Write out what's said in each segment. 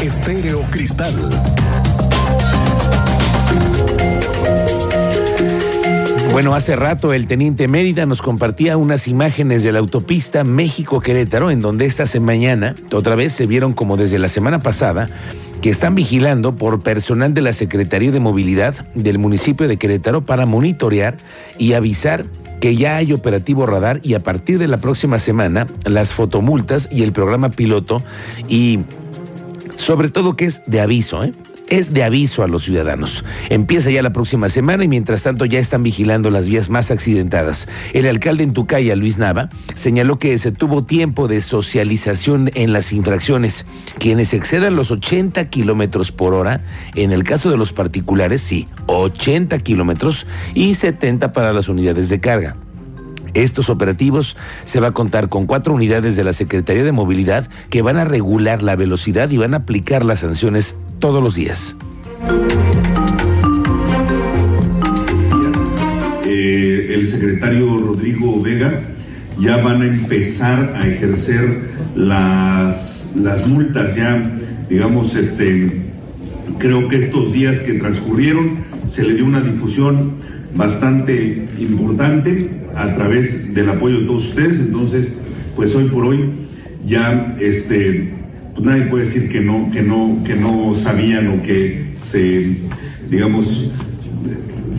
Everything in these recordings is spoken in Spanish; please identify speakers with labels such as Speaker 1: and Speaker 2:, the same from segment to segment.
Speaker 1: Estéreo Cristal.
Speaker 2: Bueno, hace rato el teniente Mérida nos compartía unas imágenes de la autopista México-Querétaro, en donde esta mañana, otra vez se vieron como desde la semana pasada, que están vigilando por personal de la Secretaría de Movilidad del municipio de Querétaro para monitorear y avisar que ya hay operativo radar y a partir de la próxima semana las fotomultas y el programa piloto y sobre todo que es de aviso, ¿eh? es de aviso a los ciudadanos. Empieza ya la próxima semana y mientras tanto ya están vigilando las vías más accidentadas. El alcalde en Tucaya, Luis Nava, señaló que se tuvo tiempo de socialización en las infracciones. Quienes excedan los 80 kilómetros por hora, en el caso de los particulares, sí, 80 kilómetros y 70 para las unidades de carga. Estos operativos se va a contar con cuatro unidades de la Secretaría de Movilidad que van a regular la velocidad y van a aplicar las sanciones todos los días.
Speaker 3: Eh, el secretario Rodrigo Vega ya van a empezar a ejercer las, las multas, ya digamos, este, creo que estos días que transcurrieron se le dio una difusión bastante importante a través del apoyo de todos ustedes, entonces, pues hoy por hoy ya este, pues nadie puede decir que no, que no, que no sabían o que se, digamos,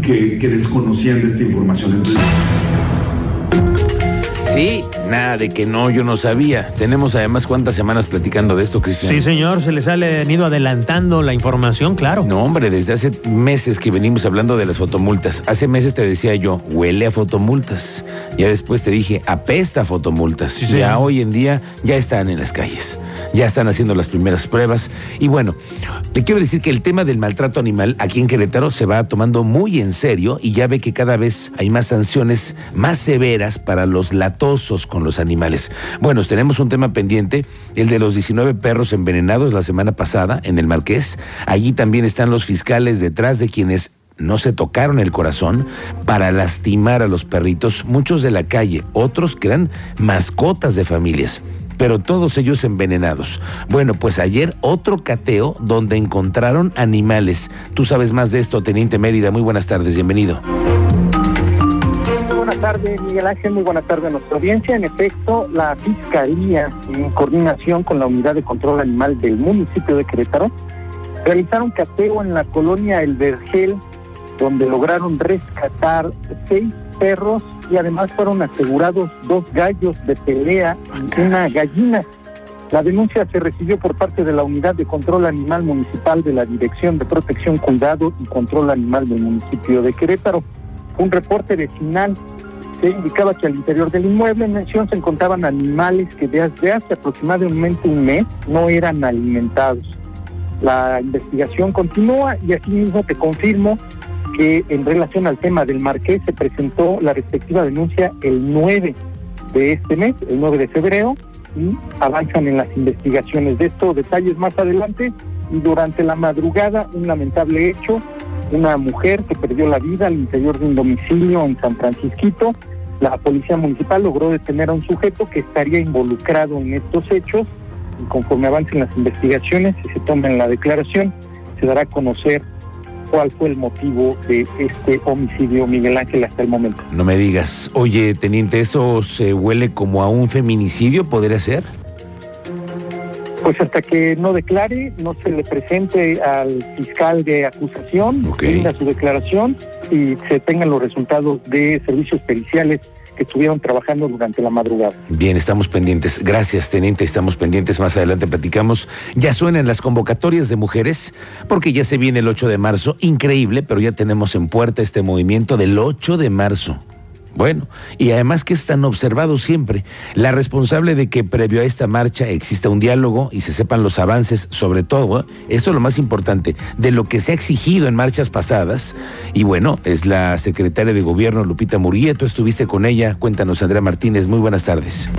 Speaker 3: que, que desconocían de esta información. Entonces,
Speaker 2: Sí, nada de que no, yo no sabía. Tenemos además cuántas semanas platicando de esto, Cristian.
Speaker 4: Sí, señor, se les ha ido adelantando la información, claro.
Speaker 2: No, hombre, desde hace meses que venimos hablando de las fotomultas. Hace meses te decía yo, huele a fotomultas. Ya después te dije, apesta a fotomultas.
Speaker 4: Sí,
Speaker 2: ya
Speaker 4: señor.
Speaker 2: hoy en día ya están en las calles. Ya están haciendo las primeras pruebas. Y bueno, te quiero decir que el tema del maltrato animal aquí en Querétaro se va tomando muy en serio y ya ve que cada vez hay más sanciones más severas para los con los animales. Bueno, tenemos un tema pendiente, el de los 19 perros envenenados la semana pasada en el Marqués. Allí también están los fiscales detrás de quienes no se tocaron el corazón para lastimar a los perritos, muchos de la calle, otros que eran mascotas de familias pero todos ellos envenenados. Bueno, pues ayer otro cateo donde encontraron animales. Tú sabes más de esto, Teniente Mérida. Muy buenas tardes, bienvenido.
Speaker 5: Buenas tardes, Miguel Ángel. Muy buenas tardes a nuestra audiencia. En efecto, la Fiscalía, en coordinación con la Unidad de Control Animal del municipio de Querétaro, realizaron cateo en la colonia El Vergel, donde lograron rescatar seis perros y además fueron asegurados dos gallos de pelea y una gallina. La denuncia se recibió por parte de la Unidad de Control Animal Municipal de la Dirección de Protección, Cuidado y Control Animal del municipio de Querétaro. Un reporte vecinal se indicaba que al interior del inmueble en mención se encontraban animales que desde hace aproximadamente un mes no eran alimentados. La investigación continúa y asimismo te confirmo que en relación al tema del Marqués se presentó la respectiva denuncia el 9 de este mes, el 9 de febrero, y avanzan en las investigaciones de estos detalles más adelante. Y durante la madrugada, un lamentable hecho, una mujer que perdió la vida al interior de un domicilio en San Francisquito. La policía municipal logró detener a un sujeto que estaría involucrado en estos hechos y conforme avancen las investigaciones y se tomen la declaración, se dará a conocer cuál fue el motivo de este homicidio, Miguel Ángel, hasta el momento.
Speaker 2: No me digas, oye, Teniente, ¿eso se huele como a un feminicidio? ¿Podría ser?
Speaker 5: Pues hasta que no declare, no se le presente al fiscal de acusación,
Speaker 2: Ok.
Speaker 5: tenga su declaración y se tengan los resultados de servicios periciales que estuvieron trabajando durante la madrugada.
Speaker 2: Bien, estamos pendientes. Gracias, teniente. Estamos pendientes. Más adelante platicamos. Ya suenan las convocatorias de mujeres, porque ya se viene el 8 de marzo. Increíble, pero ya tenemos en puerta este movimiento del 8 de marzo. Bueno, y además que es tan observado siempre, la responsable de que previo a esta marcha exista un diálogo y se sepan los avances, sobre todo, ¿eh? esto es lo más importante, de lo que se ha exigido en marchas pasadas. Y bueno, es la secretaria de gobierno, Lupita Murguía, tú estuviste con ella. Cuéntanos, Andrea Martínez, muy buenas tardes.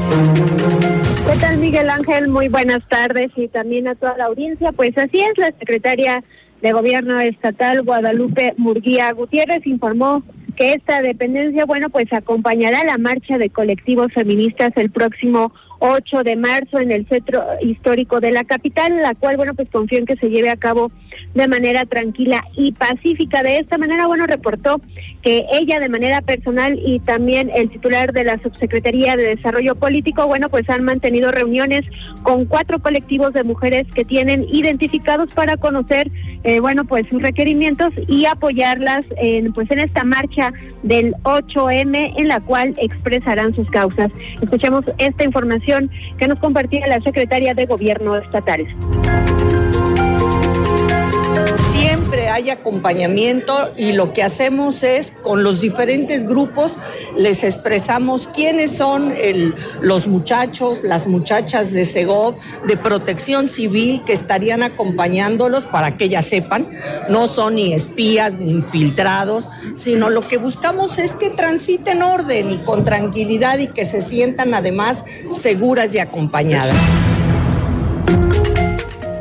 Speaker 6: ¿Qué tal, Miguel Ángel? Muy buenas tardes y también a toda la audiencia. Pues así es, la secretaria de Gobierno Estatal, Guadalupe Murguía Gutiérrez, informó que esta dependencia, bueno, pues acompañará la marcha de colectivos feministas el próximo 8 de marzo en el centro histórico de la capital, la cual, bueno, pues confío en que se lleve a cabo de manera tranquila y pacífica. De esta manera, bueno, reportó que ella de manera personal y también el titular de la Subsecretaría de Desarrollo Político, bueno, pues han mantenido reuniones con cuatro colectivos de mujeres que tienen identificados para conocer, eh, bueno, pues sus requerimientos y apoyarlas en, pues en esta marcha del 8M en la cual expresarán sus causas. Escuchamos esta información que nos compartía la secretaria de Gobierno estatal
Speaker 1: acompañamiento y lo que hacemos es con los diferentes grupos les expresamos quiénes son los muchachos, las muchachas de Segov, de protección civil que estarían acompañándolos para que ellas sepan, no son ni espías ni infiltrados, sino lo que buscamos es que transiten orden y con tranquilidad y que se sientan además seguras y acompañadas.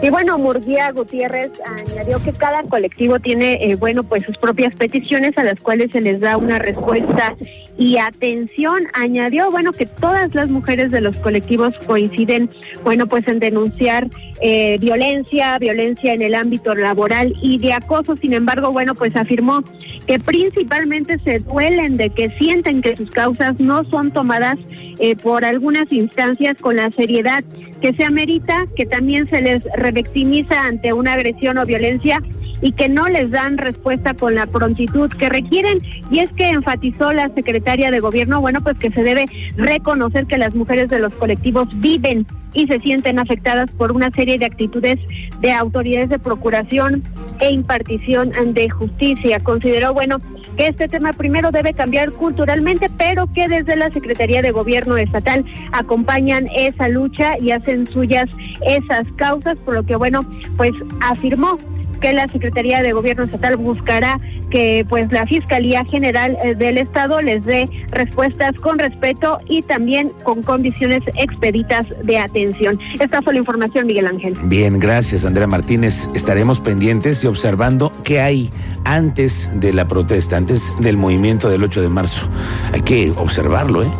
Speaker 6: Y bueno, Murguía Gutiérrez añadió que cada colectivo tiene, eh, bueno, pues sus propias peticiones a las cuales se les da una respuesta y atención. Añadió, bueno, que todas las mujeres de los colectivos coinciden, bueno, pues en denunciar eh, violencia, violencia en el ámbito laboral y de acoso. Sin embargo, bueno, pues afirmó que principalmente se duelen de que sienten que sus causas no son tomadas eh, por algunas instancias con la seriedad que se amerita, que también se les revictimiza ante una agresión o violencia y que no les dan respuesta con la prontitud que requieren. Y es que enfatizó la secretaria de gobierno, bueno, pues que se debe reconocer que las mujeres de los colectivos viven y se sienten afectadas por una serie de actitudes de autoridades de procuración e impartición de justicia. Consideró, bueno, que este tema primero debe cambiar culturalmente, pero que desde la Secretaría de Gobierno Estatal acompañan esa lucha y hacen suyas esas causas, por lo que, bueno, pues afirmó que la Secretaría de Gobierno Estatal buscará que pues la Fiscalía General eh, del Estado les dé respuestas con respeto y también con condiciones expeditas de atención. Esta fue la información, Miguel Ángel.
Speaker 2: Bien, gracias, Andrea Martínez. Estaremos pendientes y observando qué hay antes de la protesta, antes del movimiento del 8 de marzo. Hay que observarlo, ¿eh?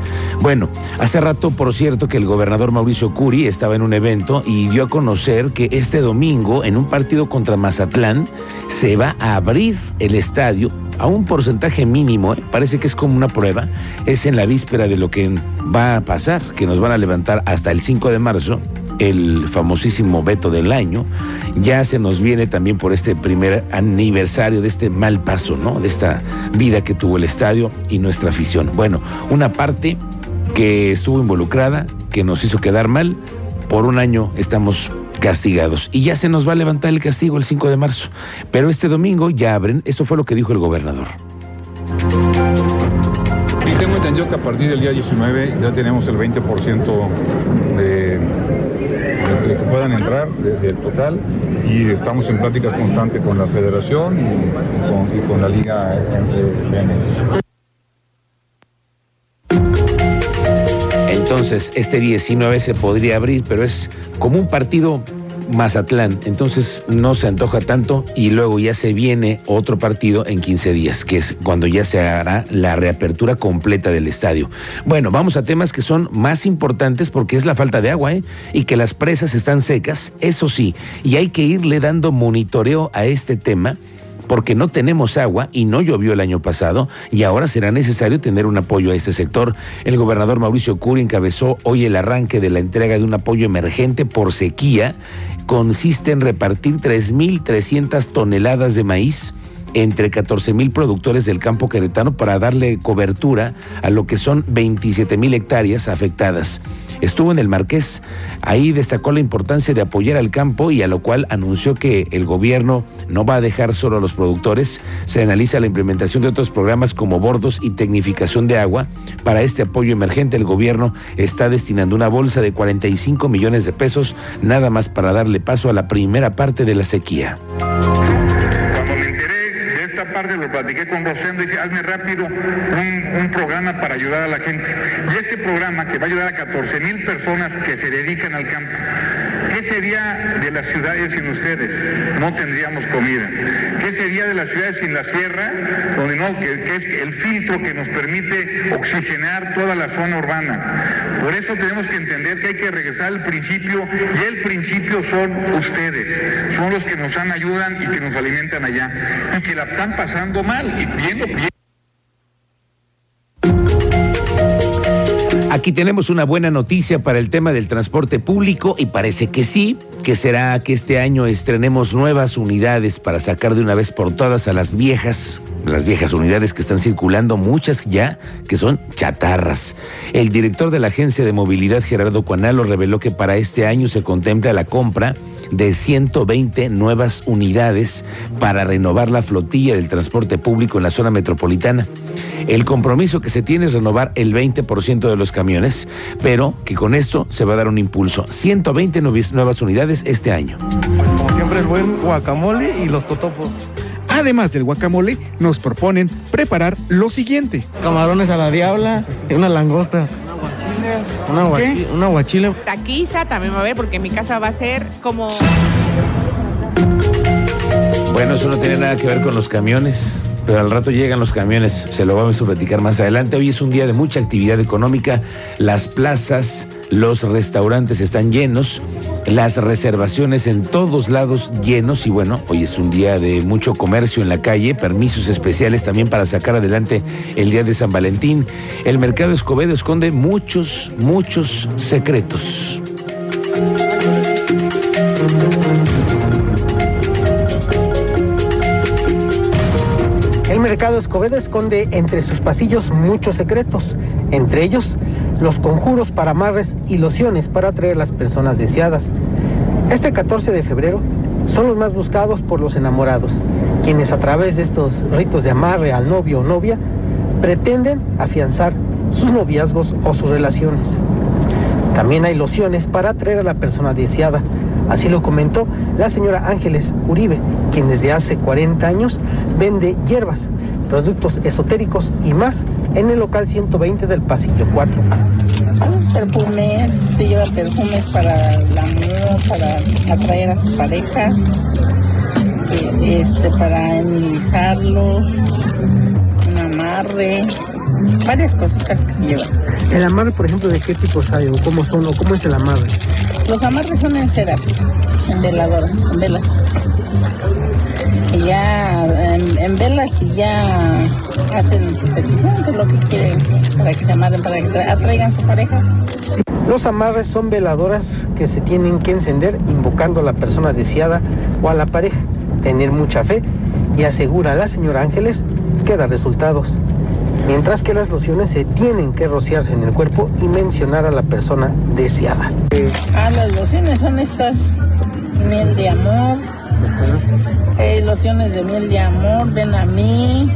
Speaker 2: Bueno, hace rato, por cierto, que el gobernador Mauricio Curi estaba en un evento y dio a conocer que este domingo, en un partido contra Mazatlán, se va a abrir el estadio a un porcentaje mínimo, ¿eh? parece que es como una prueba, es en la víspera de lo que va a pasar, que nos van a levantar hasta el 5 de marzo el famosísimo veto del año, ya se nos viene también por este primer aniversario de este mal paso, ¿no? De esta vida que tuvo el estadio y nuestra afición. Bueno, una parte que estuvo involucrada, que nos hizo quedar mal, por un año estamos castigados. Y ya se nos va a levantar el castigo el 5 de marzo. Pero este domingo ya abren, eso fue lo que dijo el gobernador.
Speaker 7: Y tengo entendido que a partir del día 19 ya tenemos el 20% de, que puedan entrar del total y estamos en pláticas constantes con la federación y con, la liga de
Speaker 2: Entonces, este 19 se podría abrir, pero es como un partido Mazatlán, entonces no se antoja tanto y luego ya se viene otro partido en 15 días, que es cuando ya se hará la reapertura completa del estadio. Bueno, vamos a temas que son más importantes porque es la falta de agua ¿eh? y que las presas están secas, eso sí, y hay que irle dando monitoreo a este tema porque no tenemos agua y no llovió el año pasado y ahora será necesario tener un apoyo a este sector. El gobernador Mauricio Curi encabezó hoy el arranque de la entrega de un apoyo emergente por sequía. Consiste en repartir 3.300 toneladas de maíz entre 14 mil productores del campo queretano para darle cobertura a lo que son 27 mil hectáreas afectadas. Estuvo en el Marqués, ahí destacó la importancia de apoyar al campo y a lo cual anunció que el gobierno no va a dejar solo a los productores, se analiza la implementación de otros programas como bordos y tecnificación de agua. Para este apoyo emergente el gobierno está destinando una bolsa de 45 millones de pesos nada más para darle paso a la primera parte de la sequía
Speaker 8: lo platiqué con Rosendo y dice, hazme rápido un, programa para ayudar a la gente. Y este programa que va a ayudar a 14 mil personas que se dedican al campo, ¿Qué sería de las ciudades sin ustedes? No tendríamos comida. ¿Qué sería de las ciudades sin la sierra? Donde no, que, es el filtro que nos permite oxigenar toda la zona urbana. Por eso tenemos que entender que hay que regresar al principio y el principio son ustedes. Son los que nos ayudan y que nos alimentan allá y que la están pasando mal y viendo bien.
Speaker 2: Aquí tenemos una buena noticia para el tema del transporte público y parece que sí, que será que este año estrenemos nuevas unidades para sacar de una vez por todas a las viejas, las viejas unidades que están circulando, muchas ya que son chatarras. El director de la Agencia de Movilidad, Gerardo Cuanalo, reveló que para este año se contempla la compra de 120 nuevas unidades para renovar la flotilla del transporte público en la zona metropolitana. El compromiso que se tiene es renovar el 20% de los camiones, pero que con esto se va a dar un impulso. 120 nuevas unidades este año.
Speaker 9: Como siempre el buen guacamole y los totopos.
Speaker 10: Además del guacamole, nos proponen preparar lo siguiente.
Speaker 9: Camarones a la diabla y una langosta. Una guachile. Una guachile.
Speaker 11: Taquiza también va a haber porque en mi casa va a ser como...
Speaker 2: Bueno, eso no tiene nada que ver con los camiones, pero al rato llegan los camiones, se lo vamos a platicar más adelante. Hoy es un día de mucha actividad económica, las plazas, los restaurantes están llenos, las reservaciones en todos lados llenos y bueno, hoy es un día de mucho comercio en la calle, permisos especiales también para sacar adelante el día de San Valentín. El mercado Escobedo esconde muchos, muchos secretos.
Speaker 12: El mercado Escobedo esconde entre sus pasillos muchos secretos, entre ellos los conjuros para amarres y lociones para atraer las personas deseadas. Este 14 de febrero son los más buscados por los enamorados, quienes a través de estos ritos de amarre al novio o novia pretenden afianzar sus noviazgos o sus relaciones. También hay lociones para atraer a la persona deseada. Así lo comentó la señora Ángeles Uribe, quien desde hace 40 años vende hierbas, productos esotéricos y más en el local 120 del pasillo 4.
Speaker 13: Perfumes, se lleva perfumes para el amor, para atraer a su pareja, eh, este, para amenizarlos, un amarre, varias cositas que se llevan.
Speaker 12: El amarre, por ejemplo, ¿de qué tipos hay o cómo son o cómo es el amarre?
Speaker 13: Los amarres son en ceras, en veladoras, en velas. Y ya en, en velas y ya hacen peticiones de lo que quieren para que se amarren, para que tra- atraigan su pareja.
Speaker 12: Los amarres son veladoras que se tienen que encender invocando a la persona deseada o a la pareja, tener mucha fe y asegura a la señora Ángeles que da resultados. Mientras que las lociones se tienen que rociarse en el cuerpo y mencionar a la persona deseada.
Speaker 13: Ah, las lociones son estas, miel de amor, eh, lociones de miel de amor, ven a mí,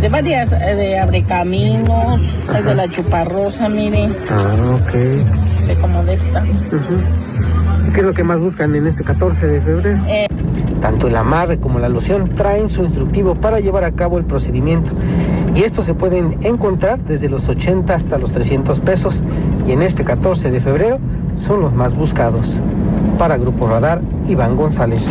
Speaker 13: de varias, eh, de abrecaminos, hay de la chuparrosa, mire,
Speaker 12: Ah, ok.
Speaker 13: de como de esta.
Speaker 12: ¿Qué es lo que más buscan en este 14 de febrero?
Speaker 13: Eh,
Speaker 12: Tanto el amarre como la loción traen su instructivo para llevar a cabo el procedimiento. Y estos se pueden encontrar desde los 80 hasta los 300 pesos. Y en este 14 de febrero son los más buscados. Para Grupo Radar, Iván González.